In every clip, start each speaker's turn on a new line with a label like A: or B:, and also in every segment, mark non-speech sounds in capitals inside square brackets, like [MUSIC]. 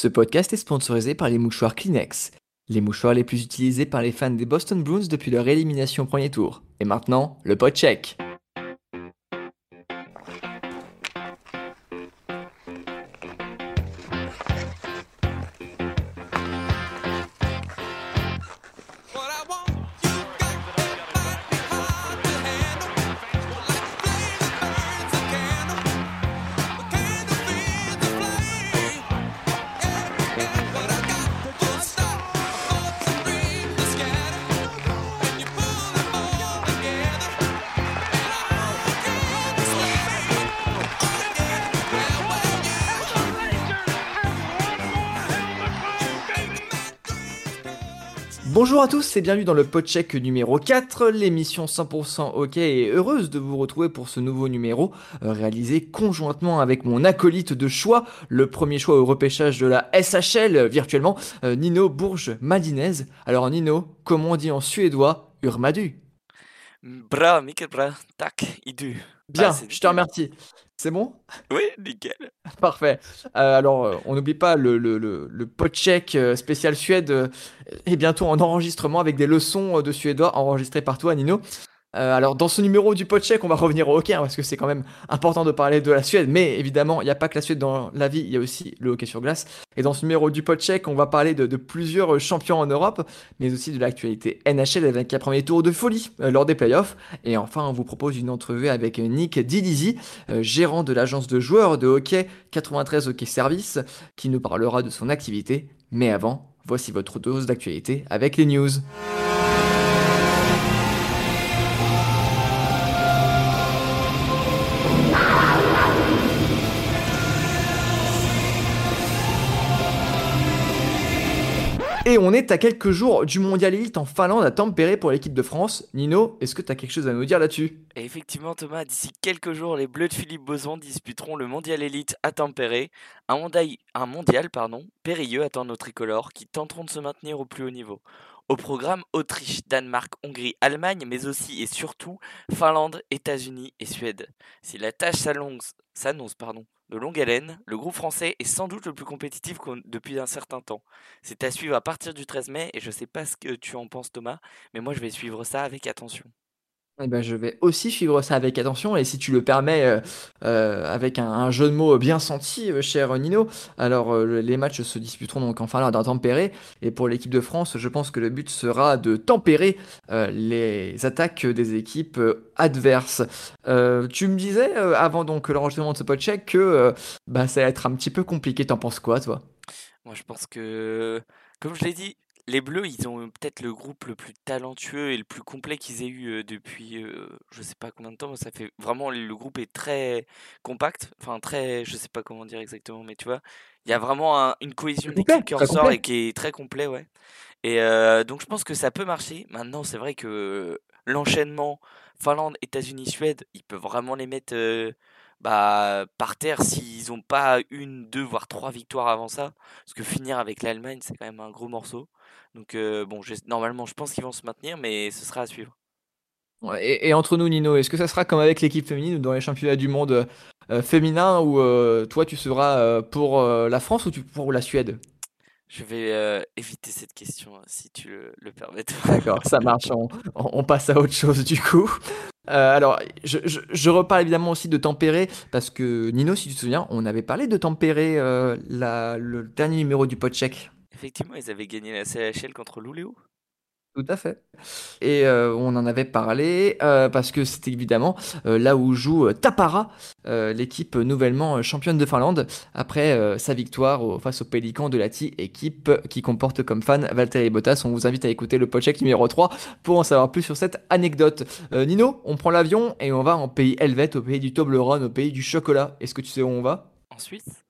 A: Ce podcast est sponsorisé par les mouchoirs Kleenex, les mouchoirs les plus utilisés par les fans des Boston Bruins depuis leur élimination au premier tour. Et maintenant, le pot check. Tous et bienvenue dans le podcheck numéro 4, l'émission 100% OK et heureuse de vous retrouver pour ce nouveau numéro euh, réalisé conjointement avec mon acolyte de choix, le premier choix au repêchage de la SHL virtuellement, euh, Nino Bourges Madinez. Alors Nino, comment on dit en suédois Urmadu?
B: Bra, Mikkel bra, tac, idu.
A: Bien,
B: Ah,
A: je te remercie. C'est bon?
B: Oui, nickel. [LAUGHS]
A: Parfait. Euh, alors, euh, on n'oublie pas le, le, le, le podcheck euh, spécial Suède est bientôt en enregistrement avec des leçons de suédois enregistrées par toi, Nino. Euh, alors, dans ce numéro du podcheck, on va [LAUGHS] revenir au hockey hein, parce que c'est quand même important de parler de la Suède. Mais évidemment, il n'y a pas que la Suède dans la vie, il y a aussi le hockey sur glace. Et dans ce numéro du podcheck, on va parler de, plusieurs champions en Europe, mais aussi de l'actualité NHL avec un premier tour de folie euh, lors des playoffs. Et enfin, on vous propose une entrevue avec Nick Didizi, euh, gérant de l'agence de joueurs de hockey 93 Hockey Service, qui nous parlera de son activité. Mais avant, voici votre dose d'actualité avec les news. Et on est à quelques jours du mondial élite en Finlande à Tampere pour l'équipe de France. Nino, est-ce que tu as quelque chose à nous dire là-dessus?
B: Effectivement, Thomas, d'ici quelques jours, les Bleus de Philippe Boson disputeront le mondial élite à Tempéré. Un mondial, un mondial pardon, périlleux attend nos tricolores qui tenteront de se maintenir au plus haut niveau. Au programme Autriche, Danemark, Hongrie, Allemagne, mais aussi et surtout Finlande, États-Unis et Suède. Si la tâche s'annonce s'annonce, pardon, de longue haleine, le groupe français est sans doute le plus compétitif depuis un certain temps. C'est à suivre à partir du 13 mai et je sais pas ce que tu en penses Thomas, mais moi je vais suivre ça avec attention.
A: Eh ben, je vais aussi suivre ça avec attention et si tu le permets, euh, euh, avec un, jeu de mots bien senti, euh, cher Nino. Alors, le- les matchs se disputeront donc en Finlande à tempérer et pour l'équipe de France, je pense que le but sera de tempérer les attaques des équipes adverses. Tu me disais avant donc l'enregistrement de ce podcheck que bah, ça va être un petit peu compliqué. T'en penses quoi, toi?
B: Moi, je pense que, comme je l'ai dit, les Bleus, ils ont peut-être le groupe le plus talentueux et le plus complet qu'ils aient eu depuis, euh, je sais pas combien de temps. mais Ça fait vraiment, le groupe est très compact, enfin très, je sais pas comment dire exactement, mais tu vois, il y a vraiment un- une cohésion d'équipe qui ressort
A: complet.
B: et qui est très complet, ouais. Et euh, donc, je pense que ça peut marcher. Maintenant, c'est vrai que l'enchaînement Finlande, États-Unis, Suède, ils peuvent vraiment les mettre euh, bah, par terre s'ils n'ont pas une, deux, voire trois victoires avant ça. Parce que finir avec l'Allemagne, c'est quand même un gros morceau. Donc, euh, bon, normalement, je pense qu'ils vont se maintenir, mais ce sera à suivre.
A: Ouais, Et, et entre nous, Nino, est-ce que ça sera comme avec l'équipe féminine ou dans les championnats du monde euh, euh, féminin où euh, toi tu seras pour la France ou tu pour la Suède?
B: Je vais euh, éviter cette question, hein, si tu le, le permets.
A: D'accord, ça marche, on passe à autre chose du coup. Euh, alors, je, reparle évidemment aussi de Tempéré, parce que Nino, si tu te souviens, on avait parlé de Tempéré euh, le dernier numéro du podcheck.
B: Effectivement, ils avaient gagné la CHL contre Louléo.
A: Tout à fait. Et euh, on en avait parlé euh, parce que c'était évidemment euh, là où joue Tapara, l'équipe nouvellement championne de Finlande, après sa victoire face aux Pélicans de Lati, équipe qui comporte comme fan Valtteri Bottas. On vous invite à écouter le podcheck numéro 3 pour en savoir plus sur cette anecdote. Nino, on prend l'avion et on va en pays helvète, au pays du Toblerone, au pays du chocolat. Est-ce que tu sais où on va?
B: En Suisse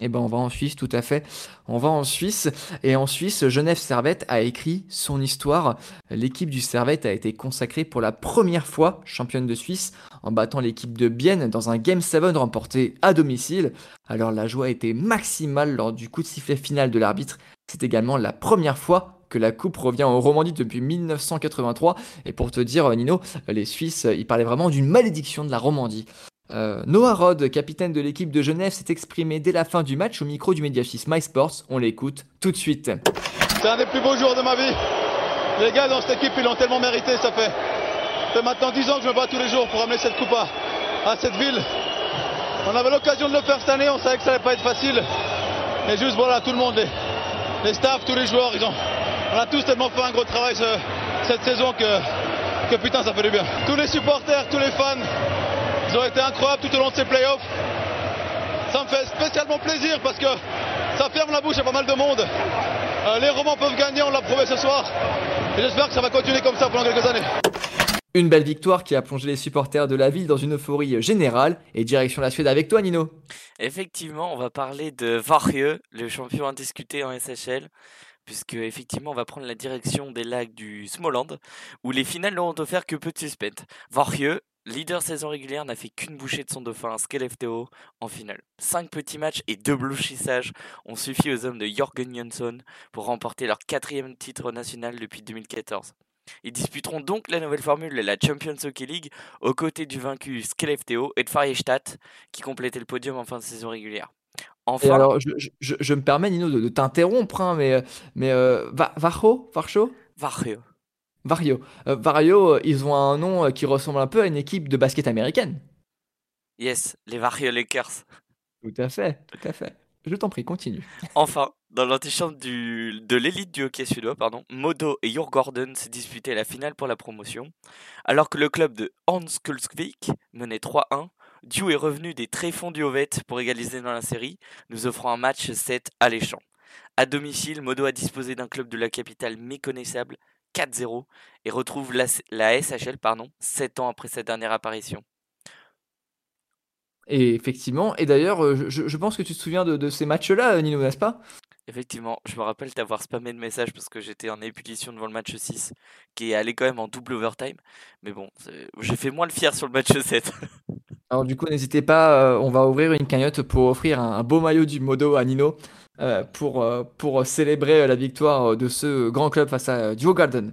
A: eh ben, on va en Suisse, tout à fait. On va en Suisse. Et en Suisse, Genève Servette a écrit son histoire. L'équipe du Servette a été consacrée pour la première fois championne de Suisse en battant l'équipe de Bienne dans un Game 7 remporté à domicile. Alors la joie était maximale lors du coup de sifflet final de l'arbitre. C'est également la première fois que la coupe revient en Romandie depuis 1983. Et pour te dire, Nino, les Suisses, ils parlaient vraiment d'une malédiction de la Romandie. Euh, Noah Rod, capitaine de l'équipe de Genève, s'est exprimé dès la fin du match au micro du média suisse MySports. On l'écoute tout de suite.
C: C'est un des plus beaux jours de ma vie. Les gars dans cette équipe, ils l'ont tellement mérité. Ça fait, fait maintenant 10 ans que je me bats tous les jours pour amener cette coupe à, à cette ville. On avait l'occasion de le faire cette année, on savait que ça allait pas être facile. Mais juste voilà, tout le monde, les, les staffs, tous les joueurs, ils ont, on a tous tellement fait un gros travail ce, cette saison que, que putain ça fait du bien. Tous les supporters, tous les fans, ils ont été incroyables tout au long de ces playoffs. Ça me fait spécialement plaisir parce que ça ferme la bouche à pas mal de monde. Euh, les Romans peuvent gagner, on l'a prouvé ce soir. Et j'espère que ça va continuer comme ça pendant quelques années.
A: Une belle victoire qui a plongé les supporters de la ville dans une euphorie générale. Et direction la Suède avec toi, Nino.
B: Effectivement, on va parler de Varje, le champion indiscuté en SHL puisque effectivement on va prendre la direction des lacs du Smoland, où les finales n'auront offert que peu de suspense. Varje, leader saison régulière, n'a fait qu'une bouchée de son dauphin Skellefteå en finale. Cinq petits matchs et deux blanchissages ont suffi aux hommes de Jörgen Jönsson pour remporter leur quatrième titre national depuis 2014. Ils disputeront donc la nouvelle formule de la Champions Hockey League aux côtés du vaincu Skellefteå et de Färjestad qui complétait le podium en fin de saison régulière.
A: Enfin, alors, je, je, je, me permets, Nino, de, de t'interrompre, hein, mais, mais euh, Varjo. Vario. Euh, Vario, euh, ils ont un nom euh, qui ressemble un peu à une équipe de basket américaine.
B: Yes, les Vario Lakers.
A: Tout à fait, tout à fait. Je t'en prie, continue.
B: Enfin, dans l'antichambre de l'élite du hockey suédois, pardon, Modo et Jor Gordon s'est disputé la finale pour la promotion, alors que le club de Hans Kulsvik menait 3-1 Dieu est revenu des tréfonds du Ovette pour égaliser dans la série, nous offrant un match 7 alléchant. À domicile, Modo a disposé d'un club de la capitale méconnaissable, 4-0, et retrouve la, la, SHL pardon, 7 ans après sa dernière apparition.
A: Et effectivement, et d'ailleurs, euh, je, je, pense que tu te souviens de, de ces matchs-là, Nino, n'est-ce pas?
B: Effectivement, je me rappelle t'avoir spammé de messages parce que j'étais en ébullition devant le match 6, qui est allé quand même en double overtime. Mais bon, j'ai fait moins le fier sur le match [LAUGHS] 7.
A: Alors du coup, n'hésitez pas, euh, on va ouvrir une cagnotte pour offrir un, un beau maillot du Modo à Nino euh, pour, euh, pour célébrer la victoire de ce grand club face à Duo Garden.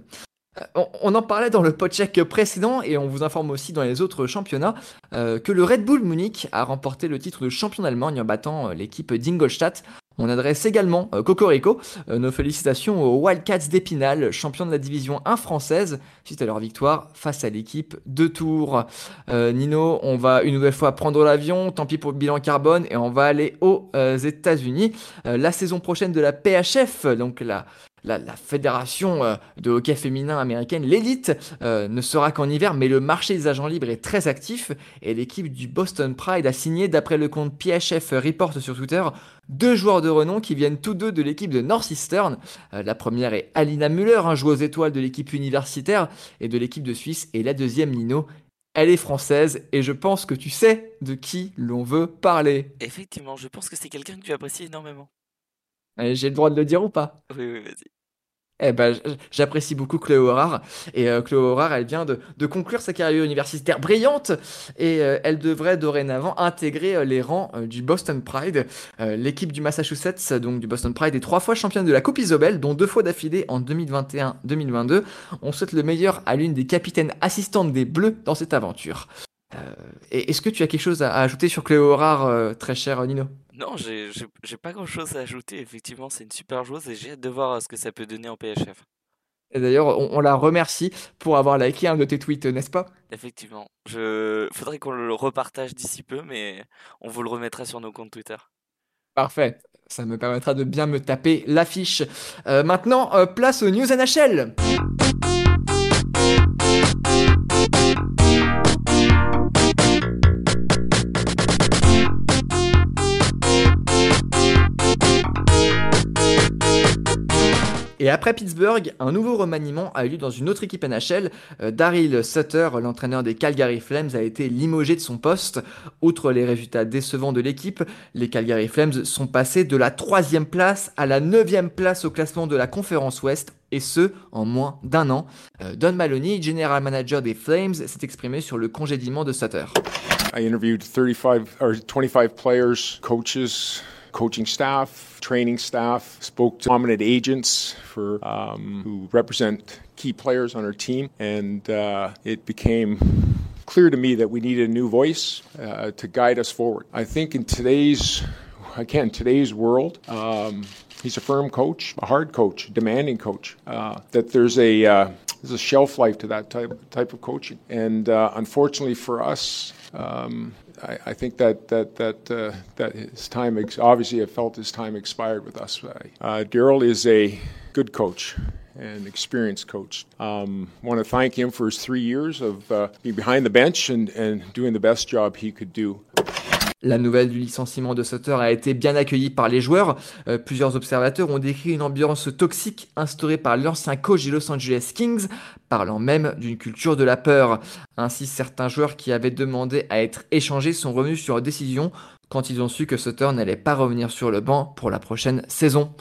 A: On, on, en parlait dans le podcheck précédent et on vous informe aussi dans les autres championnats euh, que le Red Bull Munich a remporté le titre de champion d'Allemagne en battant l'équipe d'Ingolstadt on adresse également euh, Cocorico euh, nos félicitations aux Wildcats d'Épinal, champions de la division 1 française, suite à leur victoire face à l'équipe de Tours. Euh, Nino, on va une nouvelle fois prendre l'avion, tant pis pour le bilan carbone, et on va aller aux euh, États-Unis. Euh, la saison prochaine de la PHF, donc la, la, la, fédération euh, de hockey féminin américaine, l'élite, euh, ne sera qu'en hiver, mais le marché des agents libres est très actif et l'équipe du Boston Pride a signé, d'après le compte PHF Report sur Twitter, deux joueurs de renom qui viennent tous deux de l'équipe de Northeastern. Euh, la première est Alina Muller, un joueuse étoile de l'équipe universitaire et de l'équipe de Suisse, et la deuxième, Nino, elle est française et je pense que tu sais de qui l'on veut parler.
B: Effectivement, je pense que c'est quelqu'un que tu apprécies énormément.
A: J'ai le droit de le dire ou pas?
B: Oui, oui, vas-y.
A: Eh ben, j'apprécie beaucoup Chloé Horard. Et euh, Chloé elle vient de, conclure sa carrière universitaire brillante. Et euh, elle devrait dorénavant intégrer euh, les rangs du Boston Pride. L'équipe du Massachusetts, donc du Boston Pride, est trois fois championne de la Coupe Isobel, dont deux fois d'affilée en 2021-2022. On souhaite le meilleur à l'une des capitaines assistantes des Bleus dans cette aventure. Est-ce que tu as quelque chose à, ajouter sur Chloé Horard, très cher Nino?
B: Non, j'ai pas grand chose à ajouter. Effectivement, c'est une super joueuse et j'ai hâte de voir ce que ça peut donner en PHF.
A: Et d'ailleurs, on, on, la remercie pour avoir liké un de tes tweets, n'est-ce pas?
B: Effectivement. Je... Faudrait qu'on le repartage d'ici peu, mais on vous le remettra sur nos comptes Twitter.
A: Parfait. Ça me permettra de bien me taper l'affiche. Euh, maintenant, euh, place aux news NHL. Et après Pittsburgh, un nouveau remaniement a eu lieu dans une autre équipe NHL. Euh, Daryl Sutter, l'entraîneur des Calgary Flames, a été limogé de son poste. Outre les résultats décevants de l'équipe, les Calgary Flames sont passés de la troisième place à la neuvième place au classement de la conférence Ouest, et ce, en moins d'un an. Euh, Don Maloney, general manager des Flames, s'est exprimé sur le congédiement de Sutter.
D: I interviewed 35 or 25 players, coaches, coaching staff, training staff, spoke to prominent agents for um, who represent key players on our team, and uh, it became clear to me that we needed a new voice uh, to guide us forward. I think in today's, again, today's world, um, he's a firm coach, a hard coach, demanding coach. Uh, that there's a uh, there's a shelf life to that type type of coaching, and uh, unfortunately for us. Um, I, I, think that that that uh, that his time ex- obviously I felt his time expired with us. Uh, Daryl is a good coach and experienced coach. Um, want to thank him for his three years of uh, being behind the bench and, and doing the best job he could do.
A: La nouvelle du licenciement de Sutter a été bien accueillie par les joueurs. Euh, plusieurs observateurs ont décrit une ambiance toxique instaurée par l'ancien coach des Los Angeles Kings, parlant même d'une culture de la peur. Ainsi, certains joueurs qui avaient demandé à être échangés sont revenus sur décision quand ils ont su que Sutter n'allait pas revenir sur le banc pour la prochaine saison.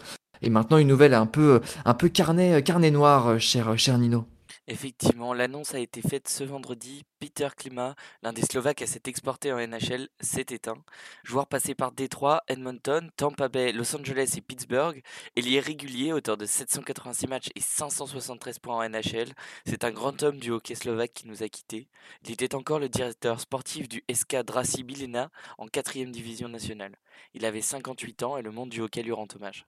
A: Et maintenant, une nouvelle un peu, un peu carnet, carnet noir, cher, cher Nino.
B: Effectivement, l'annonce a été faite ce vendredi. Peter Klima, l'un des Slovaques à s'être exporté en NHL, s'est éteint. Joueur passé par Détroit, Edmonton, Tampa Bay, Los Angeles et Pittsburgh, lié régulier, auteur de 786 matchs et 573 points en NHL, c'est un grand homme du hockey slovaque qui nous a quittés. Il était encore le directeur sportif du SK Draci Bilena en 4 division nationale. Il avait 58 ans et le monde du hockey lui rend hommage.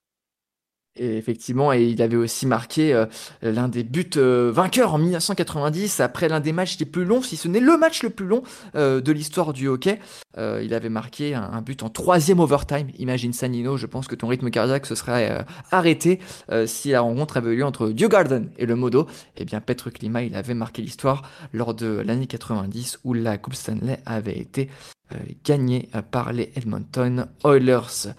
A: Effectivement, et il avait aussi marqué euh, l'un des buts euh, vainqueurs en 1990, après l'un des matchs les plus longs, si ce n'est le match le plus long euh, de l'histoire du hockey. il avait marqué un, but en troisième overtime. Imagine Sanino, je pense que ton rythme cardiaque se serait arrêté si la rencontre avait eu lieu entre Garden et le Modo. Eh bien, Petre Klima, il avait marqué l'histoire lors de l'année 90 où la Coupe Stanley avait été gagnée par les Edmonton Oilers.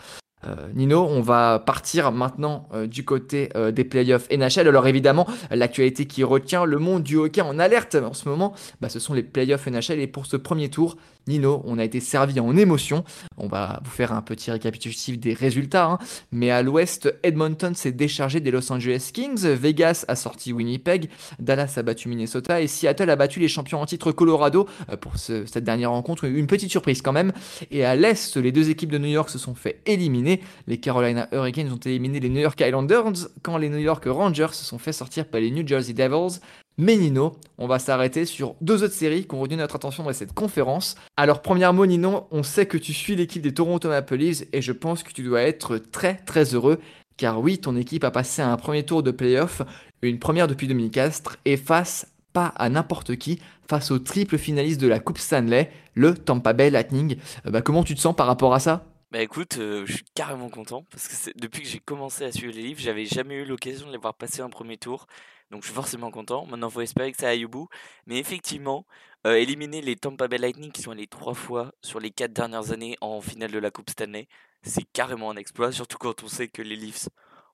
A: Euh, Nino, on va partir maintenant euh, du côté euh, des playoffs NHL. Alors évidemment, l'actualité qui retient le monde du hockey en alerte en ce moment, bah, ce sont les playoffs NHL. Et pour ce premier tour, Nino, on a été servi en émotion. On va vous faire un petit récapitulatif des résultats. Hein. Mais à l'ouest, Edmonton s'est déchargé des Los Angeles Kings, Vegas a sorti Winnipeg, Dallas a battu Minnesota et Seattle a battu les champions en titre Colorado euh, pour cette dernière rencontre. Une petite surprise quand même. Et à l'est, les deux équipes de New York se sont fait éliminer. Les Carolina Hurricanes ont éliminé les New York Islanders quand les New York Rangers se sont fait sortir par les New Jersey Devils. Mais Nino, on va s'arrêter sur deux autres séries qui ont retenu notre attention dans cette conférence. Alors, premièrement, Nino, on sait que tu suis l'équipe des Toronto Maple Leafs et je pense que tu dois être très très heureux car oui, ton équipe a passé un premier tour de playoff, une première depuis 2004 et face pas à n'importe qui, face au triple finaliste de la Coupe Stanley, le Tampa Bay Lightning. Euh, bah, comment tu te sens par rapport à ça?
B: Bah écoute, euh, je suis carrément content parce que depuis que j'ai commencé à suivre les livres, j'avais jamais eu l'occasion de les voir passer un premier tour. Donc je suis forcément content. Maintenant, il faut espérer que ça aille au bout. Mais effectivement, euh, éliminer les Tampa Bay Lightning qui sont allés trois fois sur les quatre dernières années en finale de la Coupe Stanley, c'est carrément un exploit. Surtout quand on sait que les Leafs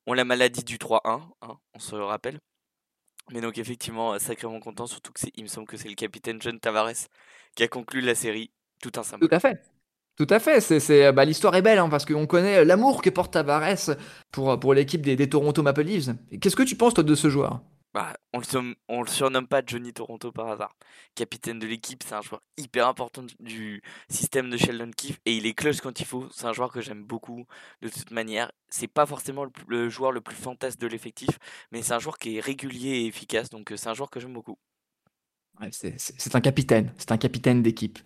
B: ont la maladie du 3-1, hein, on se le rappelle. Mais donc effectivement, sacrément content, surtout que il me semble que c'est le capitaine John Tavares qui a conclu la série. Tout un symbole.
A: Tout à fait. Tout à fait, c'est, bah, l'histoire est belle hein, parce qu'on connaît l'amour que porte Tavares pour, pour l'équipe des, des Toronto Maple Leafs. Qu'est-ce que tu penses toi de ce joueur?
B: Bah, on le, le surnomme pas Johnny Toronto par hasard. Capitaine de l'équipe, c'est un joueur hyper important du système de Sheldon Keefe et il est clutch quand il faut. C'est un joueur que j'aime beaucoup de toute manière. C'est pas forcément le, joueur le plus fantasque de l'effectif, mais c'est un joueur qui est régulier et efficace, donc euh, c'est un joueur que j'aime beaucoup.
A: c'est un capitaine, c'est un capitaine d'équipe.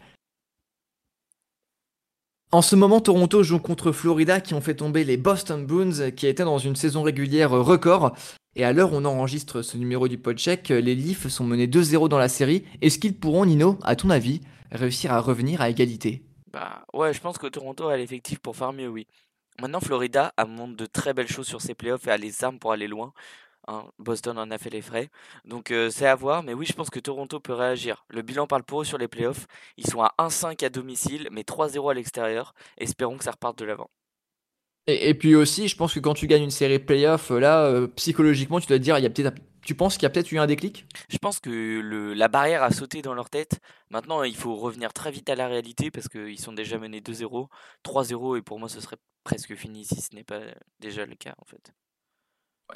A: En ce moment, Toronto joue contre Florida qui ont fait tomber les Boston Bruins qui étaient dans une saison régulière record. Et à l'heure où on enregistre ce numéro du podcheck, les Leafs sont menés 2-0 dans la série. Est-ce qu'ils pourront, Nino, à ton avis, réussir à revenir à égalité?
B: Bah ouais, je pense que Toronto a l'effectif pour faire mieux, oui. Maintenant, Florida a montré de très belles choses sur ses playoffs et a les armes pour aller loin. Hein. Boston en a fait les frais. Donc euh, c'est à voir, mais oui, je pense que Toronto peut réagir. Le bilan parle pour eux sur les playoffs. Ils sont à 1-5 à domicile, mais 3-0 à l'extérieur. Espérons que ça reparte de l'avant.
A: Et, puis aussi, je pense que quand tu gagnes une série playoff, là, euh, psychologiquement, tu dois te dire, il y a peut-être, tu penses qu'il y a peut-être eu un déclic?
B: Je pense que le, la barrière a sauté dans leur tête. Maintenant, il faut revenir très vite à la réalité parce qu'ils sont déjà menés 2-0, 3-0, et pour moi, ce serait presque fini si ce n'est pas déjà le cas, en fait.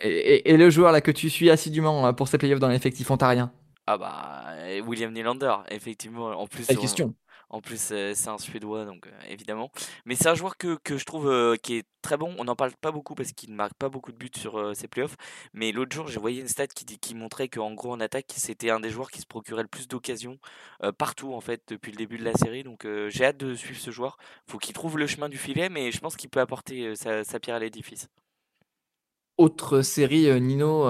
A: Et, le joueur là que tu suis assidûment hein, pour ces playoffs dans l'effectif ontarien?
B: Ah bah, William Nylander, effectivement. En plus,
A: Quelle question
B: En plus, c'est un Suédois, donc évidemment. Mais c'est un joueur que, que je trouve qui est très bon. On n'en parle pas beaucoup parce qu'il ne marque pas beaucoup de buts sur ses playoffs. Mais l'autre jour, j'ai voyé une stat qui, qui montrait qu'en gros, en attaque, c'était un des joueurs qui se procurait le plus d'occasions partout, en fait, depuis le début de la série. Donc j'ai hâte de suivre ce joueur. faut qu'il trouve le chemin du filet, mais je pense qu'il peut apporter sa, sa pierre à l'édifice.
A: Autre série, Nino,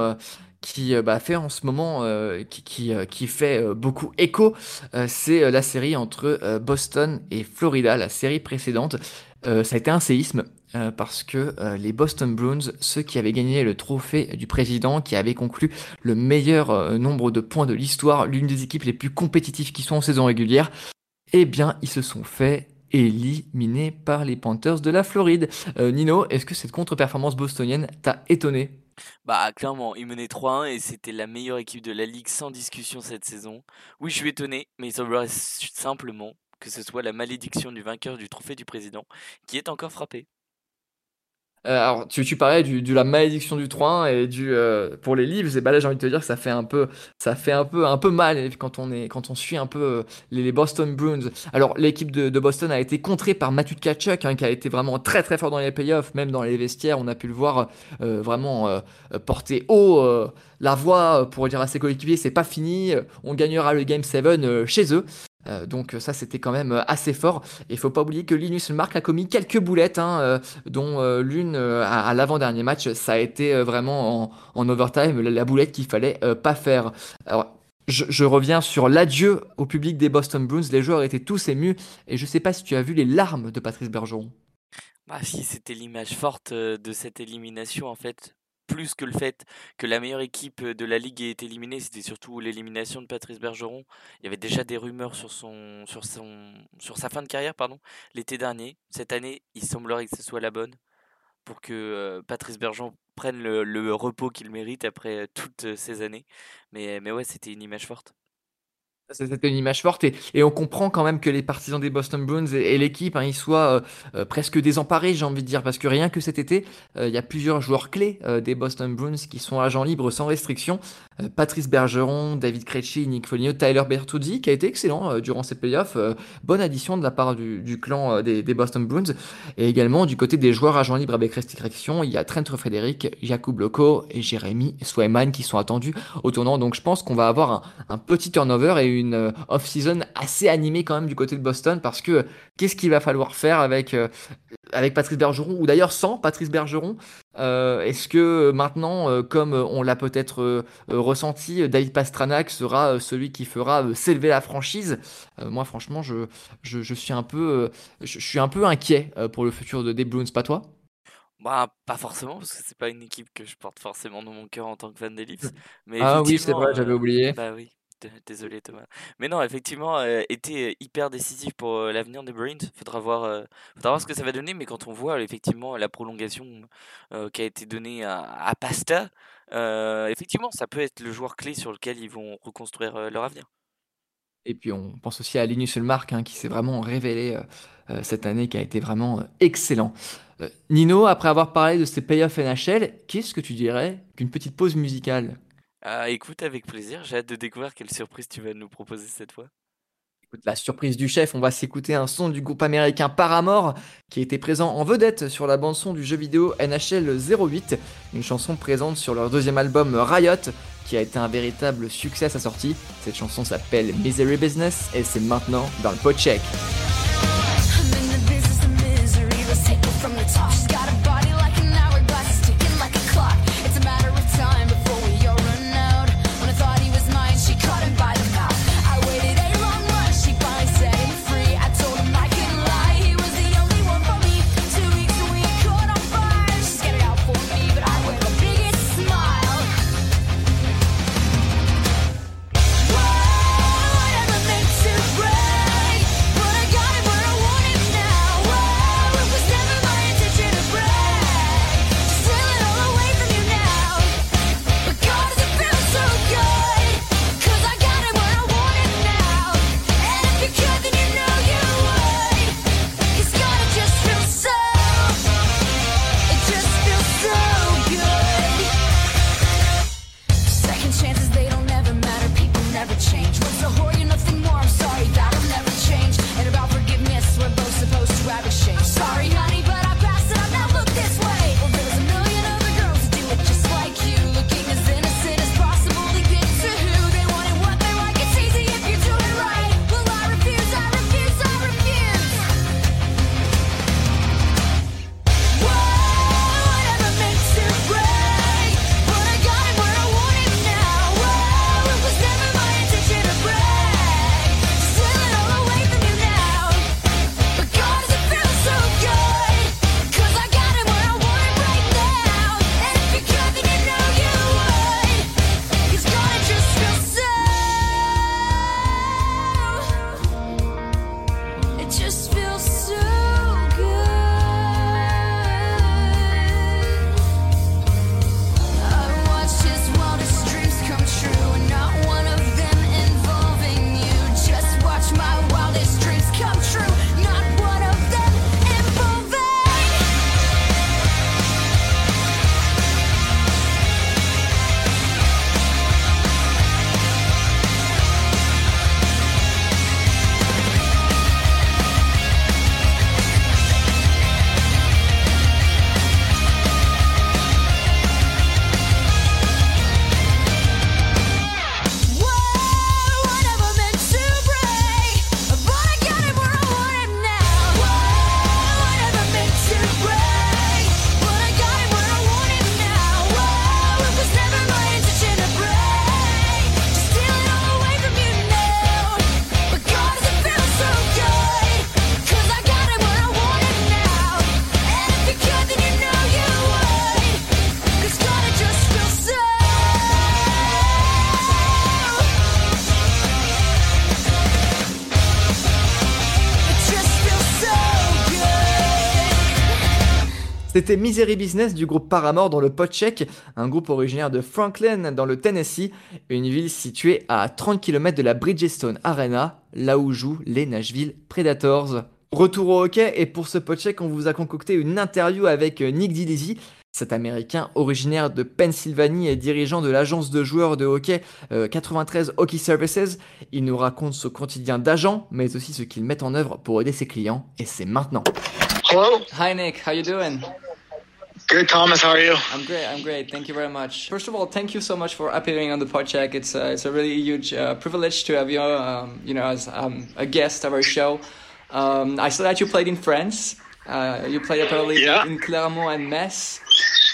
A: qui bah, fait en ce moment, qui, qui, fait beaucoup écho, c'est la série entre Boston et Florida, la série précédente. ça a été un séisme parce que les Boston Bruins, ceux qui avaient gagné le trophée du président, qui avaient conclu le meilleur nombre de points de l'histoire, l'une des équipes les plus compétitives qui sont en saison régulière, eh bien, ils se sont fait éliminés par les Panthers de la Floride. Nino, est-ce que cette contre-performance bostonienne t'a étonné?
B: Bah clairement, ils menaient 3-1 et c'était la meilleure équipe de la ligue sans discussion cette saison. Oui, je suis étonné, mais il semblerait simplement que ce soit la malédiction du vainqueur du trophée du président qui est encore frappé.
A: Euh, alors, tu, tu parlais du, de la malédiction du 3 et du euh, pour les livres. Et bah là, j'ai envie de te dire que ça fait un peu, ça fait un peu, un peu mal quand on est, quand on suit un peu euh, les, Boston Bruins. Alors, l'équipe de, de, Boston a été contrée par Matthew Tkachuk, hein, qui a été vraiment très très fort dans les playoffs, même dans les vestiaires. On a pu le voir vraiment porter haut la voix pour dire à ses coéquipiers, c'est pas fini. On gagnera le Game 7 chez eux. Euh, donc ça c'était quand même euh, assez fort. Et il faut pas oublier que Linus Mark a commis quelques boulettes, hein, euh, dont l'une à, l'avant-dernier match, ça a été vraiment en, overtime, la, boulette qu'il fallait pas faire. Alors, je, reviens sur l'adieu au public des Boston Bruins. Les joueurs étaient tous émus. Et je sais pas si tu as vu les larmes de Patrice Bergeron.
B: Bah si, c'était l'image forte de cette élimination en fait plus que le fait que la meilleure équipe de la ligue ait été éliminée, c'était surtout l'élimination de Patrice Bergeron. Il y avait déjà des rumeurs sur son sur son sur sa fin de carrière pardon l'été dernier. Cette année, il semblerait que ce soit la bonne pour que Patrice Bergeron prenne le, le repos qu'il mérite après toutes ces années. Mais mais ouais, c'était une image forte.
A: C'était une image forte et, on comprend quand même que les partisans des Boston Bruins et, l'équipe, hein, ils soient euh, euh, presque désemparés, j'ai envie de dire, parce que rien que cet été, euh, il y a plusieurs joueurs clés des Boston Bruins qui sont agents libres sans restriction. Patrice Bergeron, David Krejci, Nick Foligno, Tyler Bertuzzi, qui a été excellent durant ces playoffs. bonne addition de la part du, clan des, Boston Bruins. Et également du côté des joueurs agents libres avec restriction, il y a Trent Frederick, Jakub Loco et Jérémy Swayman qui sont attendus au tournant. Donc je pense qu'on va avoir un, un petit turnover et une euh, off-season assez animée quand même du côté de Boston parce que qu'est-ce qu'il va falloir faire avec, euh, avec Patrice Bergeron ou d'ailleurs sans Patrice Bergeron? Euh, Est-ce que maintenant, comme on l'a peut-être ressenti, David Pastranac sera celui qui fera s'élever la franchise? Moi, franchement, je, je, suis un peu, je, suis un peu inquiet pour le futur de des Bruins, pas toi?
B: Bah, pas forcément, parce que c'est pas une équipe que je porte forcément dans mon cœur en tant que fan des Leafs.
A: Mais ah oui, c'est vrai, j'avais oublié.
B: Bah oui. Désolé Thomas. Mais non, effectivement, euh, était hyper décisif pour euh, l'avenir des Bruins. Faudra voir, euh, faudra voir ce que ça va donner. Mais quand on voit effectivement la prolongation qui a été donnée à, Pasta, effectivement, ça peut être le joueur clé sur lequel ils vont reconstruire leur avenir.
A: Et puis on pense aussi à Linus Elmark hein, qui s'est vraiment révélé cette année, qui a été vraiment excellent. Nino, après avoir parlé de ces playoffs NHL, qu'est-ce que tu dirais qu'une petite pause musicale?
B: Ah, écoute, avec plaisir. J'ai hâte de découvrir quelle surprise tu vas nous proposer cette fois.
A: Écoute, la surprise du chef, on va s'écouter un son du groupe américain Paramore qui était présent en vedette sur la bande-son du jeu vidéo NHL 08, une chanson présente sur leur deuxième album Riot qui a été un véritable succès à sa sortie. Cette chanson s'appelle Misery Business et c'est maintenant dans le pot check. C'était Misery Business du groupe Paramore dans le Podcheck, un groupe originaire de Franklin dans le Tennessee, une ville située à 30 km de la Bridgestone Arena, là où jouent les Nashville Predators. Retour au hockey et pour ce Podcheck, on vous a concocté une interview avec Nick Dillisi, cet Américain originaire de Pennsylvanie et dirigeant de l'agence de joueurs de hockey 93 euh, Hockey Services, il nous raconte ce quotidien d'agent, mais aussi ce qu'il met en œuvre pour aider ses clients, et c'est maintenant.
E: Hello?
F: Hi Nick, how you doing?
E: Good, Thomas. How are you?
F: I'm great. I'm great. Thank you very much. First of all, thank you so much for appearing on the podcast. It's uh, it's a really huge uh, privilege to have you, um, you know, as um, a guest of our show. Um, I saw that you played in France. Uh, you played apparently
E: yeah.
F: in Clermont and Metz.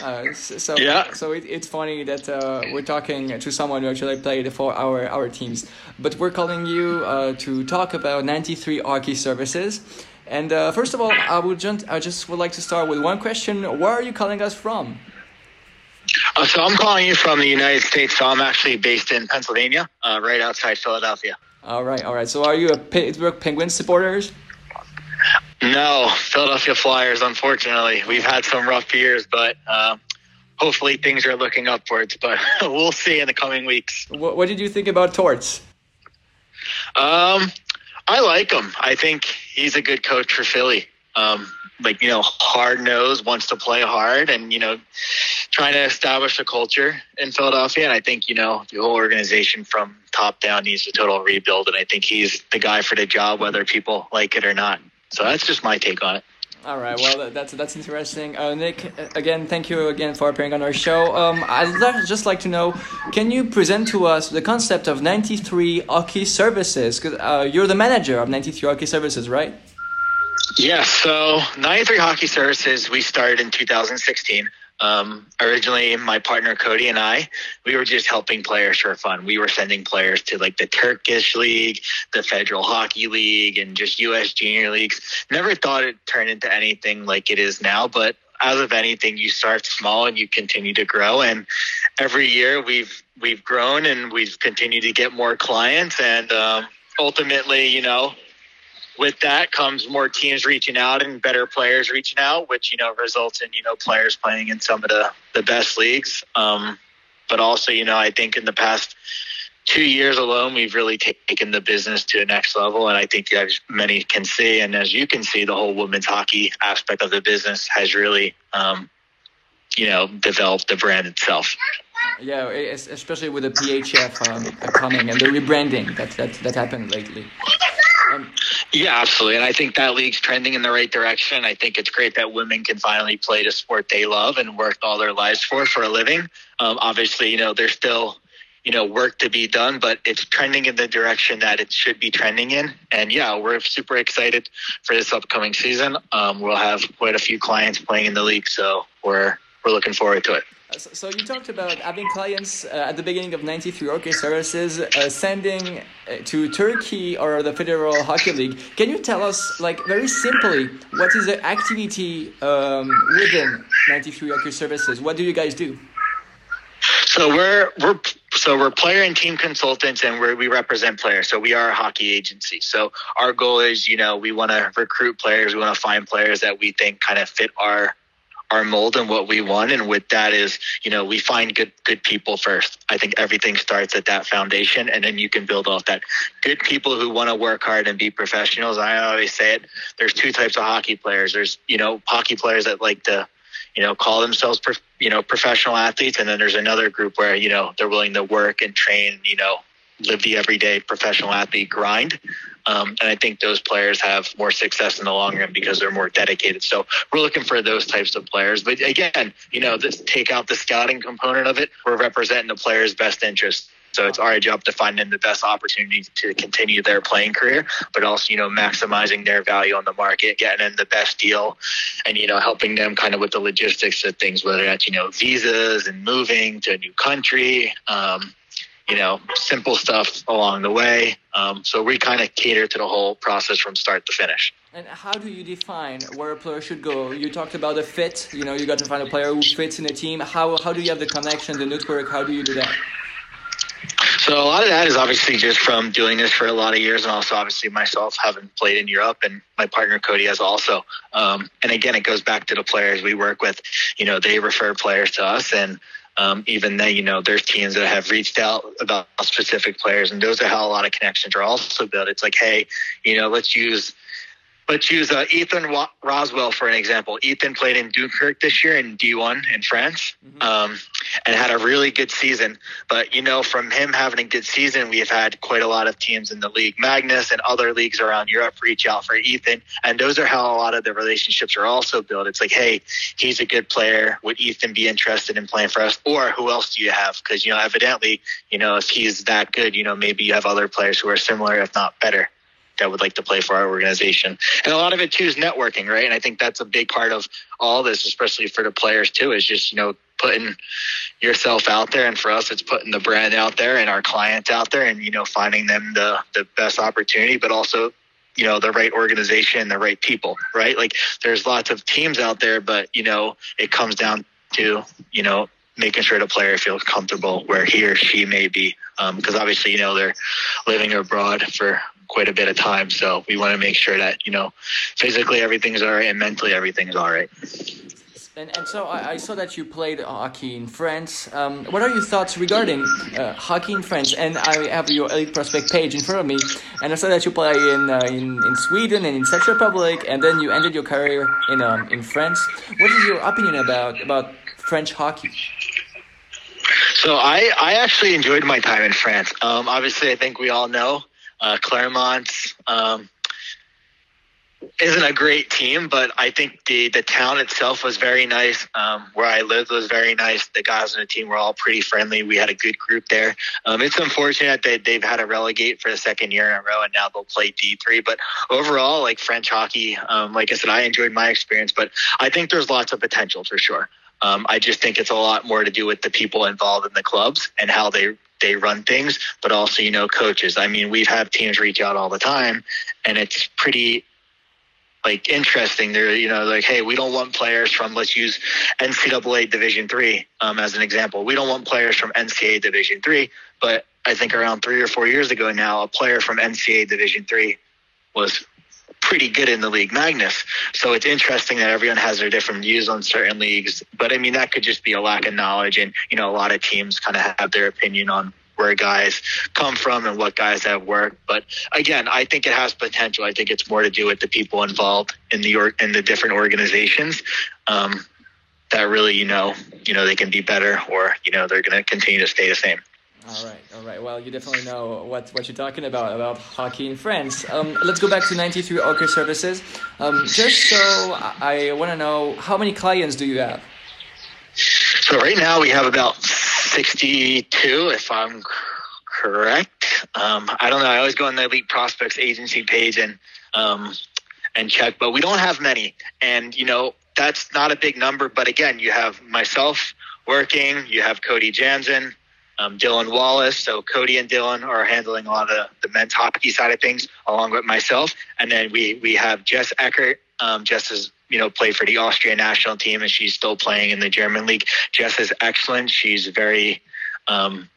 F: Uh, so
E: yeah.
F: so it, it's funny that uh, we're talking to someone who actually played for our our teams, but we're calling you uh, to talk about 93 hockey services. And uh, first of all, I would just I just would like to start with one question: Where are you calling us from?
E: Uh, so I'm calling you from the United States. So I'm actually based in Pennsylvania, uh, right outside Philadelphia.
F: All right, all right. So are you a Pittsburgh Penguins supporters?
E: No, Philadelphia Flyers. Unfortunately, we've had some rough years, but uh, hopefully things are looking upwards. But [LAUGHS] we'll see in the coming weeks.
F: What, what did you think about Torts?
E: Um, I like him. I think he's a good coach for Philly. Um, like you know, hard nosed, wants to play hard, and you know, trying to establish a culture in Philadelphia. And I think you know the whole organization from top down needs a total rebuild. And I think he's the guy for the job, whether people like it or not. So that's just my take on it.
F: All right, well, that's that's interesting. Uh, Nick, again, thank you again for appearing on our show. Um, I'd just like to know, can you present to us the concept of 93 Hockey Services? Because uh, you're the manager of 93 Hockey Services, right?
E: Yes. So 93 Hockey Services, we started in 2016. Um, originally, my partner Cody and I, we were just helping players for fun. We were sending players to like the Turkish League, the Federal Hockey League, and just U.S. Junior Leagues. Never thought it turned into anything like it is now, but as of anything, you start small and you continue to grow. And every year, we've we've grown and we've continued to get more clients. And um, ultimately, you know, with that comes more teams reaching out and better players reaching out, which you know results in you know players playing in some of the the best leagues. Um, but also, you know, I think in the past two years alone, we've really taken the business to the next level, and I think as many can see, and as you can see, the whole women's hockey aspect of the business has really, um, you know, developed the brand itself.
F: Yeah, especially with the PHF um, coming and the rebranding that that that happened lately.
E: Um, yeah, absolutely. And I think that league's trending in the right direction. I think it's great that women can finally play the sport they love and work all their lives for for a living. Um, obviously, you know, there's still, you know, work to be done, but it's trending in the direction that it should be trending in. And yeah, we're super excited for this upcoming season. Um, we'll have quite a few clients playing in the league, so we're we're looking forward to it.
F: So, you talked about having clients uh, at the beginning of 93 Hockey Services uh, sending uh, to Turkey or the Federal Hockey League. Can you tell us, like, very simply, what is the activity um, within 93 Hockey Services? What do you guys do?
E: So we're we're so we're player and team consultants, and we represent players. So we are a hockey agency. So our goal is, you know, we want to recruit players. We want to find players that we think kind of fit our our mold and what we want. And with that is, you know, we find good good people first. I think everything starts at that foundation, and then you can build off that. Good people who want to work hard and be professionals. I always say it. There's two types of hockey players. There's you know hockey players that like to you know call themselves you know professional athletes, and then there's another group where you know they're willing to work and train. You know, live the everyday professional athlete grind. Um, and I think those players have more success in the long run because they're more dedicated. So we're looking for those types of players. But again, you know, this take out the scouting component of it. We're representing the player's best interest. So it's our job to find them the best opportunity to continue their playing career, but also, you know, maximizing their value on the market, getting them the best deal and, you know, helping them kind of with the logistics of things, whether that's, you know, visas and moving to a new country, um, you know, simple stuff along the way. Um, so we kind of cater to the whole process from start to finish.
F: And how do you define where a player should go? You talked about the fit. You know, you got to find a player who fits in a team. How how do you have the connection, the network? How do you do that?
E: So a lot of that is obviously just from doing this for a lot of years, and also obviously myself having played in Europe, and my partner Cody has also. Um, and again, it goes back to the players we work with. You know, they refer players to us, and um, even then, you know, there's teams that have reached out about specific players, and those are how a lot of connections are also built. It's like, hey, you know, let's use let's use uh, Ethan Wa- Roswell for an example. Ethan played in Dunkirk this year in D1 in France, mm-hmm. um, and had a really good season. But you know, from him having a good season, we have had quite a lot of teams in the league, Magnus and other leagues around Europe, reach out for Ethan, and those are how a lot of the relationships are also built. It's like, hey, he's a good player. Would Ethan be interested in playing for us? Or who else do you have? Because you know, evidently, you know, if he's that good, you know, maybe you have other players who are similar, if not better that would like to play for our organization. And a lot of it too is networking, right? And I think that's a big part of all this, especially for the players too, is just, you know, putting yourself out there. And for us, it's putting the brand out there and our clients out there and, you know, finding them the, the best opportunity, but also, you know, the right organization, the right people, right? Like there's lots of teams out there, but, you know, it comes down to, you know, making sure the player feels comfortable where he or she may be. Because um, obviously, you know, they're living abroad for quite a bit of time. So we want to make sure that, you know, physically everything's all right and mentally everything's all right.
F: And, and so I, I saw that you played hockey in France. Um, what are your thoughts regarding uh, hockey in France? And I have your Elite Prospect page in front of me, and I saw that you play in uh, in, in Sweden and in Czech Republic, and then you ended your career in um, in France. What is your opinion about about French hockey?
E: So I, I actually enjoyed my time in France. Um, obviously, I think we all know uh, Clermont um, isn't a great team, but I think the the town itself was very nice. Um, where I lived was very nice. The guys on the team were all pretty friendly. We had a good group there. Um, it's unfortunate that they've had to relegate for the second year in a row, and now they'll play D three. But overall, like French hockey, um, like I said, I enjoyed my experience. But I think there's lots of potential for sure. Um, I just think it's a lot more to do with the people involved in the clubs and how they they run things, but also you know coaches. I mean, we've had teams reach out all the time, and it's pretty like interesting. They're you know like, hey, we don't want players from let's use NCAA Division three um, as an example. We don't want players from NCAA Division three, but I think around three or four years ago now, a player from NCAA Division three was pretty good in the league Magnus. So it's interesting that everyone has their different views on certain leagues. But I mean, that could just be a lack of knowledge. And, you know, a lot of teams kind of have their opinion on where guys come from and what guys have worked. But again, I think it has potential. I think it's more to do with the people involved in the or- in the different organizations. Um, that really, you know, you know, they can be better or, you know, they're going to continue to stay the same.
F: All right, all right. Well, you definitely know what, what you're talking about, about hockey in France. Um, let's go back to 93 Hockey Services. Um, just so I, I want to know, how many clients do you have?
E: So right now we have about 62, if I'm correct. Um, I don't know. I always go on the Elite Prospects agency page and um, and check, but we don't have many. And you know that's not a big number. But again, you have myself working. You have Cody Jansen um, Dylan Wallace. So Cody and Dylan are handling a lot of the, the men's hockey side of things, along with myself. And then we we have Jess Eckert. Um, Jess has you know played for the Austrian national team, and she's still playing in the German league. Jess is excellent. She's very um,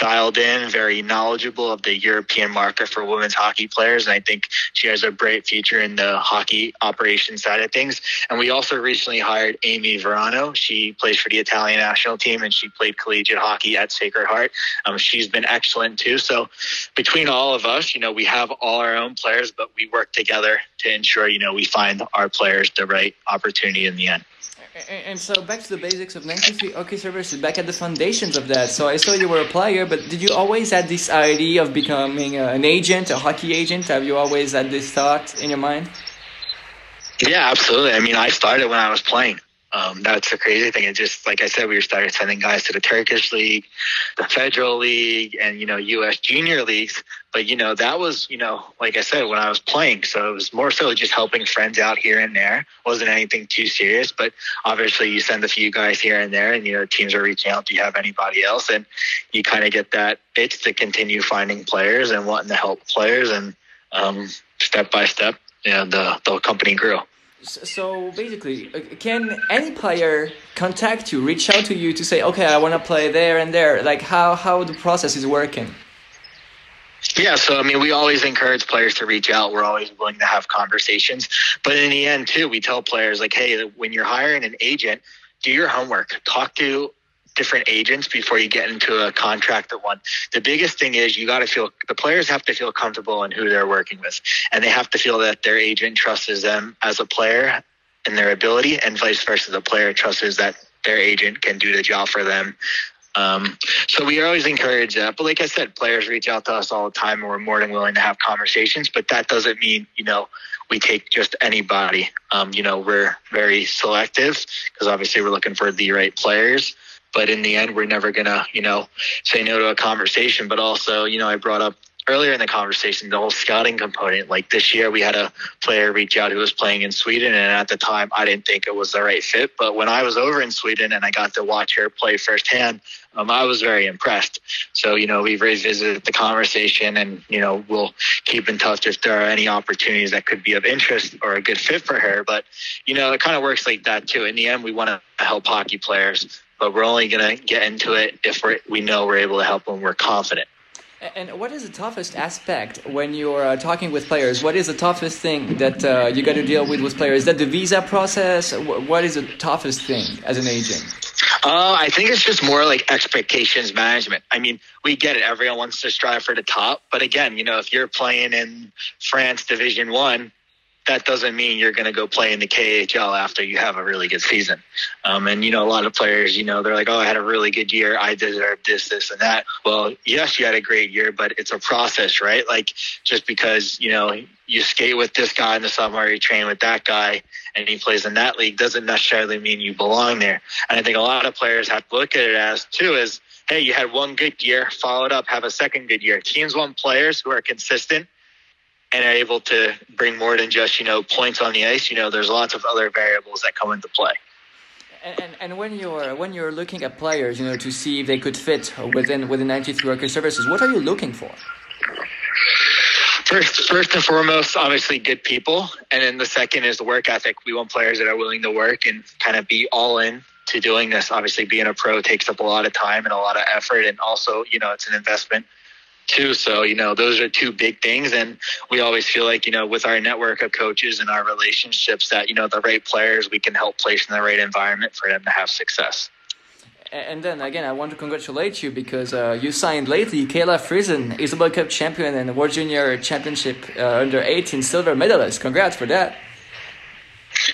E: dialed in, very knowledgeable of the European market for women's hockey players. And I think she has a bright future in the hockey operation side of things. And we also recently hired Amy Verano. She plays for the Italian national team and she played collegiate hockey at Sacred Heart. Um, she's been excellent too. So between all of us, you know, we have all our own players, but we work together to ensure, you know, we find our players the right opportunity in the end.
F: And so back to the basics of 93 Hockey Services, back at the foundations of that. So I saw you were a player, but did you always had this idea of becoming an agent, a hockey agent? Have you always had this thought in your mind?
E: Yeah, absolutely. I mean, I started when I was playing. Um, that's the crazy thing. It just, like I said, we started sending guys to the Turkish league, the Federal League, and, you know, U.S. junior leagues. But, you know, that was, you know, like I said, when I was playing. So it was more so just helping friends out here and there. Wasn't anything too serious. But obviously, you send a few guys here and there, and, you know, teams are reaching out. Do you have anybody else? And you kind of get that itch to continue finding players and wanting to help players. And um, step by step, you know, the, the company grew.
F: So basically, uh, can any player contact you, reach out to you to say, okay, I want to play there and there? Like how how the process is working?
E: Yeah, so I mean, we always encourage players to reach out. We're always willing to have conversations. But in the end, too, we tell players, like, hey, when you're hiring an agent, do your homework. Talk to different agents before you get into a contract one. The biggest thing is you got to feel the players have to feel comfortable in who they're working with, and they have to feel that their agent trusts them as a player and their ability, and vice versa. The player trusts that their agent can do the job for them. Um, so we always encourage that. But like I said, players reach out to us all the time, and we're more than willing to have conversations. But that doesn't mean you know we take just anybody. Um, you know, we're very selective because obviously we're looking for the right players. But in the end, we're never gonna, you know, say no to a conversation. But also, you know, I brought up earlier in the conversation, the whole scouting component. Like this year, we had a player reach out who was playing in Sweden, and at the time, I didn't think it was the right fit. But when I was over in Sweden and I got to watch her play firsthand, um, I was very impressed. So, you know, we've revisited the conversation, and you know, we'll keep in touch if there are any opportunities that could be of interest or a good fit for her. But you know, it kind of works like that too. In the end, we want to help hockey players, but we're only going to get into it if we we know we're able to help them. We're confident.
F: And what is the toughest aspect when you're uh, talking with players? What is the toughest thing that uh, you got to deal with with players? Is that the visa process? What is the toughest thing as an agent?
E: Uh, I think it's just more like expectations management. I mean, we get it. Everyone wants to strive for the top, but again, you know, if you're playing in France Division One, that doesn't mean you're going to go play in the KHL after you have a really good season. Um, and, you know, a lot of players, you know, they're like, oh, I had a really good year. I deserve this, this, and that. Well, yes, you had a great year, but it's a process, right? Like just because, you know, you skate with this guy in the summer, you train with that guy, and he plays in that league doesn't necessarily mean you belong there. And I think a lot of players have to look at it as, too, is, hey, you had one good year, followed up, have a second good year. Teams want players who are consistent and are able to bring more than just you know points on the ice. You know, there's lots of other variables that come into play.
F: And, and when you're when you're looking at players, you know, to see if they could fit within within 93 Hockey Services, what are you looking for?
E: First, first and foremost, obviously good people, and then the second is the work ethic. We want players that are willing to work and kind of be all in to doing this. Obviously, being a pro takes up a lot of time and a lot of effort, and also, you know, it's an investment too. So, you know, those are two big things. And we always feel like, you know, with our network of coaches and our relationships that, you know, the right players we can help place in the right environment for them to have success.
F: And then again, I want to congratulate you because uh, you signed lately Kayla Friesen, Isobel Cup champion and World Junior Championship uh, under 18 silver medalist. Congrats for that.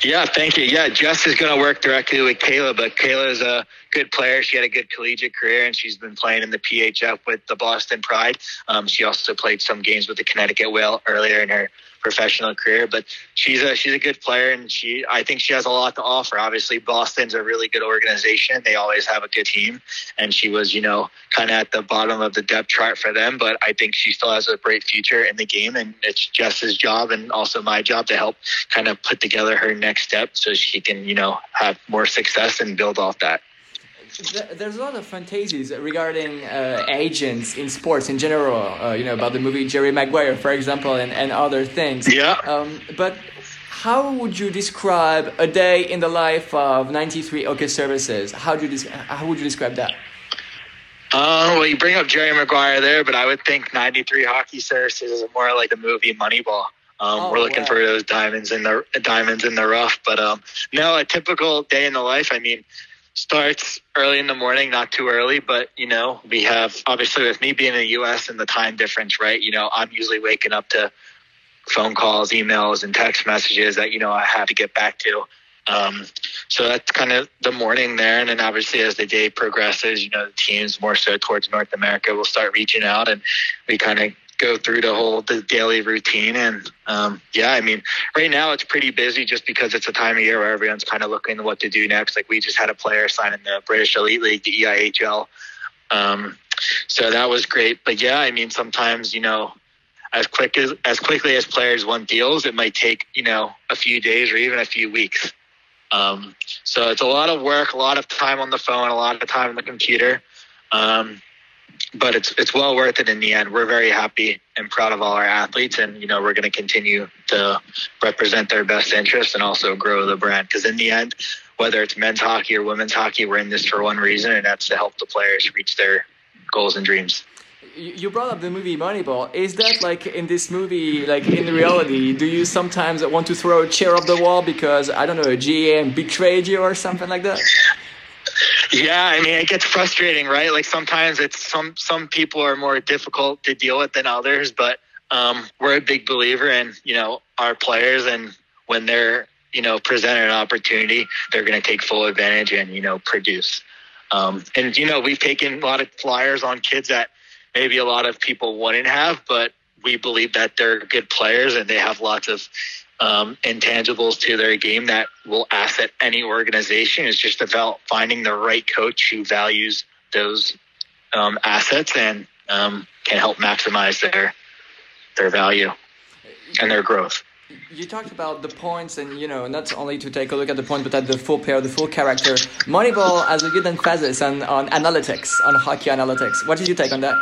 E: Yeah, thank you. Yeah, Jess is going to work directly with Kayla, but Kayla is a good player. She had a good collegiate career, and she's been playing in the PHF with the Boston Pride. Um, she also played some games with the Connecticut Whale earlier in her professional career. But she's a she's a good player, and she I think she has a lot to offer. Obviously, Boston's a really good organization. They always have a good team, and she was you know kind of at the bottom of the depth chart for them. But I think she still has a bright future in the game, and it's Jess's job and also my job to help kind of put together her next step so she can you know have more success and build off that
F: there's a lot of fantasies regarding uh, agents in sports in general. Uh, you know about the movie Jerry Maguire, for example, and, and other things.
E: Yeah.
F: Um, but how would you describe a day in the life of 93 Hockey Services? How do you how would you describe that?
E: Uh, well, you bring up Jerry Maguire there, but I would think 93 Hockey Services is more like the movie Moneyball. Um, oh, we're looking wow. for those diamonds in the diamonds in the rough. But um, no, a typical day in the life. I mean, starts early in the morning, not too early, but you know, we have obviously with me being in the US and the time difference, right? You know, I'm usually waking up to phone calls, emails, and text messages that, you know, I have to get back to. Um, so that's kind of the morning there. And then obviously as the day progresses, you know, the teams more so towards North America will start reaching out and we kind of go through the whole the daily routine. And um, yeah i mean right now it's pretty busy just because it's a time of year where everyone's kind of looking what to do next. Like we just had a player sign in the british elite league the eihl um, so that was great. But yeah i mean sometimes you know as quick as as quickly as players want deals it might take you know a few days or even a few weeks. Um, so it's a lot of work a lot of time on the phone a lot of time on the computer. Um, but it's it's well worth it in the end. We're very happy and proud of all our athletes, and you know we're going to continue to represent their best interests and also grow the brand. Because in the end, whether it's men's hockey or women's hockey, we're in this for one reason, and that's to help the players reach their goals and dreams.
F: You brought up the movie Moneyball. Is that like in this movie, like in reality, do you sometimes want to throw a chair off the wall because I don't know a GM betrayed you or something like that?
E: Yeah, I mean it gets frustrating, right? Like sometimes it's some some people are more difficult to deal with than others, but um, we're a big believer in you know our players, and when they're you know presented an opportunity, they're going to take full advantage and you know produce. Um, and you know we've taken a lot of flyers on kids that maybe a lot of people wouldn't have, but we believe that they're good players and they have lots of um, intangibles to their game that will asset any organization. It's just about finding the right coach who values those um, assets and um, can help maximize their their value and their growth.
F: You talked about the points, and you know, not only to take a look at the point, but at the full player, the full character. Moneyball has a good emphasis on, on analytics, on hockey analytics. What did you take on that?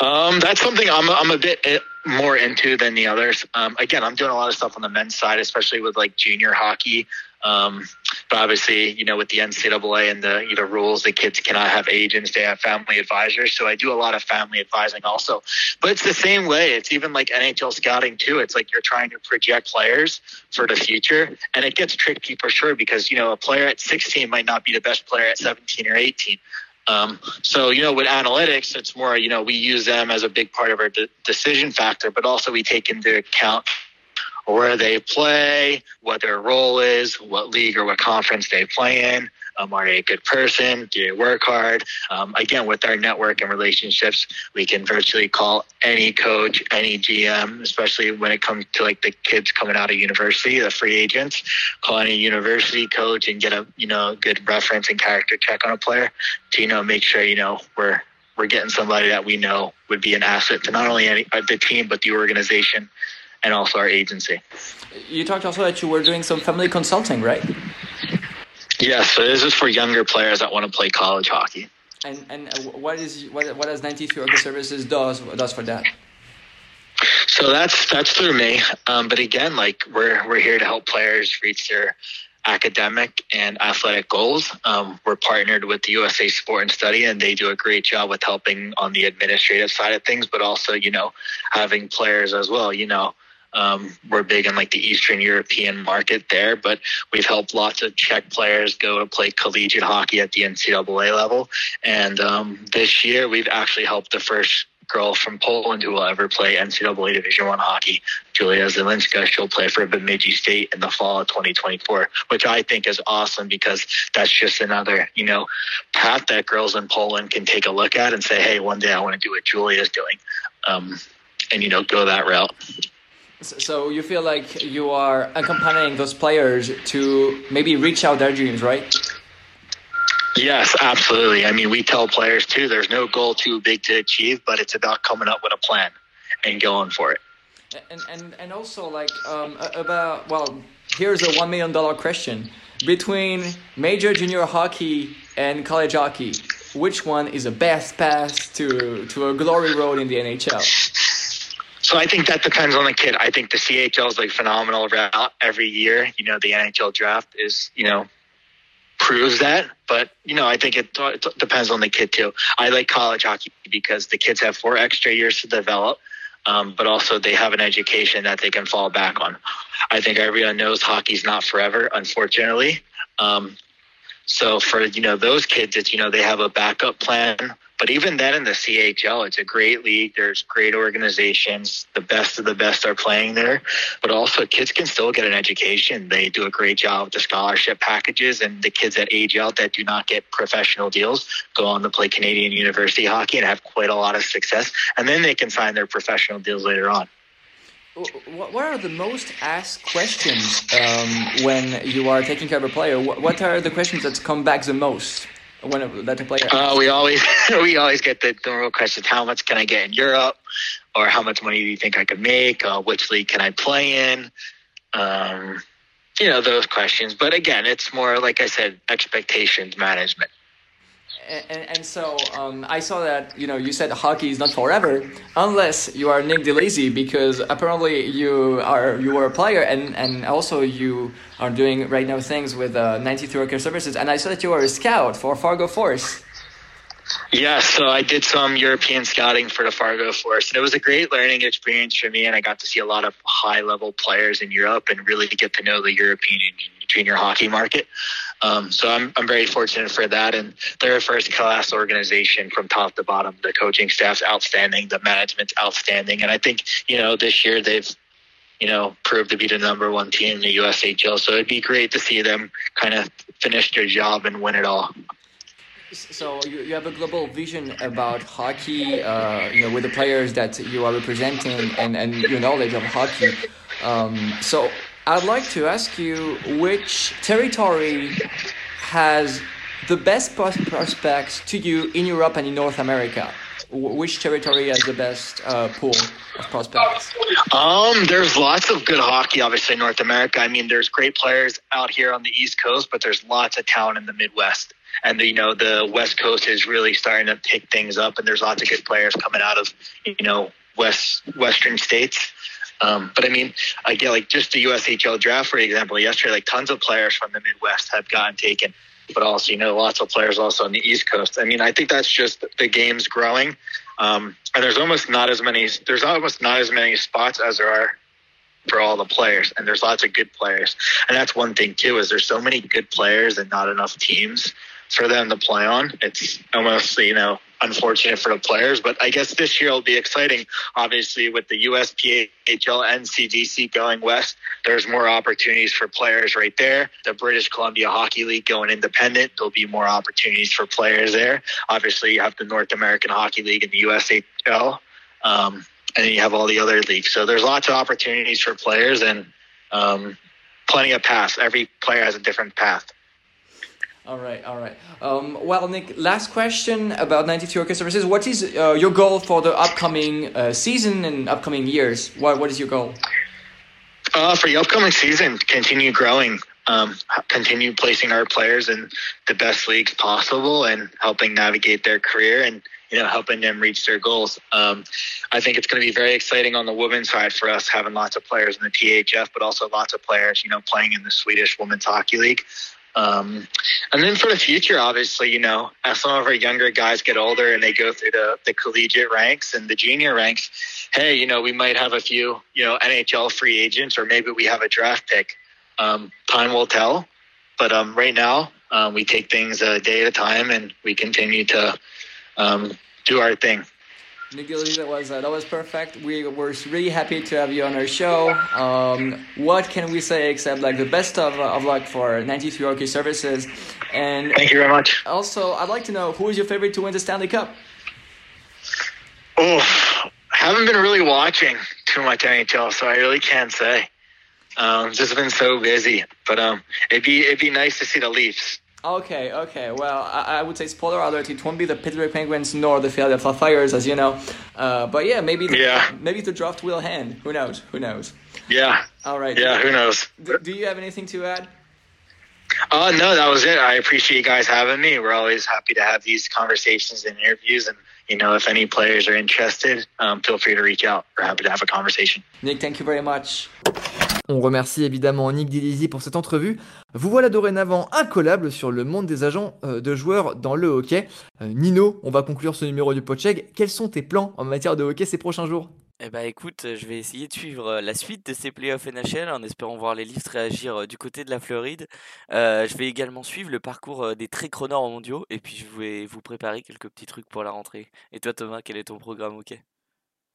E: Um, that's something I'm I'm a bit eh, more into than the others. Um, again, I'm doing a lot of stuff on the men's side, especially with like junior hockey. Um, but obviously, you know, with the NCAA and the you know rules, the kids cannot have agents; they have family advisors. So I do a lot of family advising also. But it's the same way. It's even like NHL scouting too. It's like you're trying to project players for the future, and it gets tricky for sure because you know a player at 16 might not be the best player at 17 or 18. Um, so, you know, with analytics, it's more, you know, we use them as a big part of our de- decision factor, but also we take into account where they play, what their role is, what league or what conference they play in, um, are they a good person? Do they work hard? Um, again, with our network and relationships, we can virtually call any coach, any GM, especially when it comes to like the kids coming out of university, the free agents, call any university coach and get a you know good reference and character check on a player to you know make sure you know we're we're getting somebody that we know would be an asset to not only any, uh, the team but the organization and also our agency.
F: You talked also that you were doing some family consulting, right?
E: Yes, so this is for younger players that want to play college hockey.
F: And and uh, what is what what does 93 Hockey Services does does for that?
E: So that's that's through me. Um, but again, like we're we're here to help players reach their academic and athletic goals. Um, we're partnered with the USA Sport and Study, and they do a great job with helping on the administrative side of things, but also you know having players as well. You know um, we're big in like the Eastern European market there, but we've helped lots of Czech players go to play collegiate hockey at the NCAA level. And um, this year, we've actually helped the first girl from Poland who will ever play NCAA Division One hockey, Julia Zelinska. She'll play for Bemidji State in the fall of 2024, which I think is awesome because that's just another, you know, path that girls in Poland can take a look at and say, hey, one day I want to do what Julia's doing, um, and you know, go that route.
F: So you feel like you are accompanying those players to maybe reach out their dreams, right?
E: Yes, absolutely. I mean, we tell players too, there's no goal too big to achieve, but it's about coming up with a plan and going for it.
F: And and and also like um, about well, here's a one million dollar question between major junior hockey and college hockey. Which one is the best path to to a glory road in the NHL?
E: So I think that depends on the kid. I think the CHL is like phenomenal every year. You know, the NHL draft is, you know, proves that. But, you know, I think it, it depends on the kid too. I like college hockey because the kids have four extra years to develop. Um, but also they have an education that they can fall back on. I think everyone knows hockey's not forever, unfortunately. Um, so for you know those kids, it's you know they have a backup plan but even then in the CHL, it's a great league. There's great organizations. The best of the best are playing there. But also kids can still get an education. They do a great job with the scholarship packages and the kids that age out that do not get professional deals go on to play Canadian university hockey and have quite a lot of success. And then they can sign their professional deals later on.
F: What are the most asked questions um, when you are taking care of a player? What are the questions that come back the most? When that player?
E: Uh, we always [LAUGHS] we always get the, the real questions: How much can I get in Europe, or how much money do you think I could make? Uh, which league can I play in? Um, you know those questions. But again, it's more like I said, expectations management
F: and, and so um, I saw that you know you said hockey is not forever unless you are Nick DiLisi because apparently you are you were a player and, and also you are doing right now things with uh, 93 Hockey Services and I saw that you were a scout for Fargo Force.
E: Yeah, so I did some European scouting for the Fargo Force, and it was a great learning experience for me. And I got to see a lot of high level players in Europe and really get to know the European junior hockey market. Um, so I'm, I'm very fortunate for that. And they're a first class organization from top to bottom. The coaching staff's outstanding, the management's outstanding. And I think, you know, this year they've, you know, proved to be the number one team in the USHL. So it'd be great to see them kind of finish their job and win it all.
F: So you, you have a global vision about hockey, uh, you know, with the players that you are representing and, and your knowledge of hockey. Um, so I'd like to ask you which territory has the best prospects to you in Europe and in North America? Which territory has the best uh, pool of prospects?
E: Um, there's lots of good hockey, obviously, in North America. I mean, there's great players out here on the East Coast, but there's lots of talent in the Midwest. And, you know, the West Coast is really starting to pick things up, and there's lots of good players coming out of, you know, West Western states. Um, but I mean, I get like just the USHL draft, for example, yesterday, like tons of players from the Midwest have gotten taken, but also, you know, lots of players also on the East Coast. I mean, I think that's just the game's growing. Um, and there's almost not as many, there's almost not as many spots as there are for all the players and there's lots of good players and that's one thing too is there's so many good players and not enough teams for them to play on it's almost you know unfortunate for the players. But I guess this year will be exciting. Obviously, with the USPHL NCDC going west, there's more opportunities for players right there. The British Columbia Hockey League going independent, there'll be more opportunities for players there. Obviously, you have the North American Hockey League and the USHL. Um, and then you have all the other leagues. So there's lots of opportunities for players and um, plenty of paths. Every player has a different path.
F: All right, all right. Um, well, Nick, last question about 93 Hockey Services. What is uh, your goal for the upcoming uh, season and upcoming years? What What is your goal?
E: Uh, for the upcoming season, continue growing, um, continue placing our players in the best leagues possible, and helping navigate their career and you know helping them reach their goals. Um, I think it's going to be very exciting on the women's side for us, having lots of players in the PHF, but also lots of players, you know, playing in the Swedish Women's Hockey League. Um, and then for the future, obviously, you know, as some of our younger guys get older and they go through the, the collegiate ranks and the junior ranks, hey, you know, we might have a few, you know, NHL free agents or maybe we have a draft pick. Um, time will tell. But um, right now, um, we take things a day at a time and we continue to um, do our thing.
F: Miguel, that was uh, that was perfect. We were really happy to have you on our show. Um, what can we say except like the best of, uh, of luck for 93 Hockey Services? And
E: thank you very much.
F: Also, I'd like to know who is your favorite to win the Stanley Cup?
E: Oh, haven't been really watching too much NHL, so I really can't say. Um, just been so busy, but um, it'd be it'd be nice to see the Leafs.
F: Okay, okay. Well, I, I, would say spoiler alert. It won't be the Pittsburgh Penguins nor the Philadelphia Flyers, as you know. Uh, but yeah, maybe the,
E: yeah.
F: maybe the draft will hand. Who knows? Who knows?
E: Yeah.
F: All right.
E: Yeah. Who knows?
F: Do, do you have anything to add?
E: Uh, no, that was it. I appreciate you guys having me. We're always happy to have these conversations and interviews. And, you know, if any players are interested, um, feel free to reach out. We're happy to have a conversation.
F: Nick, thank you very much.
A: On remercie évidemment Nick Dilizy pour cette entrevue. Vous voilà dorénavant incollable sur le monde des agents euh, de joueurs dans le hockey. Euh, Nino, on va conclure ce numéro du Podcheck. Quels sont tes plans en matière de hockey ces prochains jours?
B: Eh bah écoute, je vais essayer de suivre euh, la suite de ces playoffs NHL en espérant voir les Leafs réagir du côté de la Floride. je vais également suivre le parcours des très chroneurs mondiaux et puis je vais vous préparer quelques petits trucs pour la rentrée. Et toi Thomas, quel est ton programme hockey?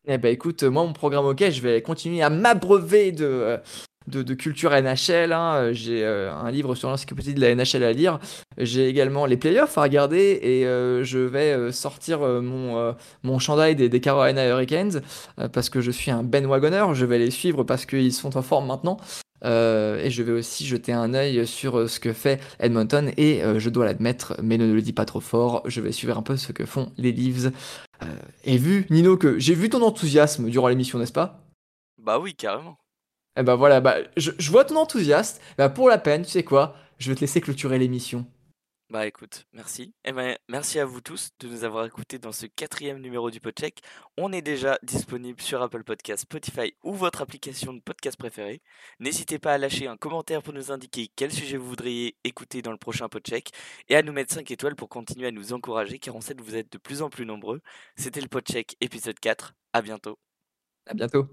A: Eh ben écoute, moi mon programme OK, je vais continuer à m'abreuver de, euh, de, culture NHL. Hein. J'ai euh, un livre sur l'encyclopédie de la NHL à lire. J'ai également les playoffs à regarder et euh, je vais sortir mon, mon chandail des, des Carolina Hurricanes parce que je suis un Ben Wagoner. Je vais les suivre parce qu'ils sont en forme maintenant. Et je vais aussi jeter un œil sur ce que fait Edmonton et je dois l'admettre, mais ne le dis pas trop fort, je vais suivre un peu ce que font les Leafs euh, et vu, Nino, que j'ai vu ton enthousiasme durant l'émission, n'est-ce pas?
B: Bah oui, carrément.
A: Et eh bah voilà, bah, je, vois ton enthousiasme. Bah pour la peine, tu sais quoi? Je vais te laisser clôturer l'émission.
B: Bah écoute, merci. Et ben, merci à vous tous de nous avoir écoutés dans ce quatrième numéro du Podcheck. On est déjà disponible sur Apple Podcast, Spotify ou votre application de podcast préférée. N'hésitez pas à lâcher un commentaire pour nous indiquer quel sujet vous voudriez écouter dans le prochain Podcheck et à nous mettre 5 étoiles pour continuer à nous encourager car on sait que vous êtes de plus en plus nombreux. C'était le Podcheck épisode 4. À bientôt.
A: À bientôt.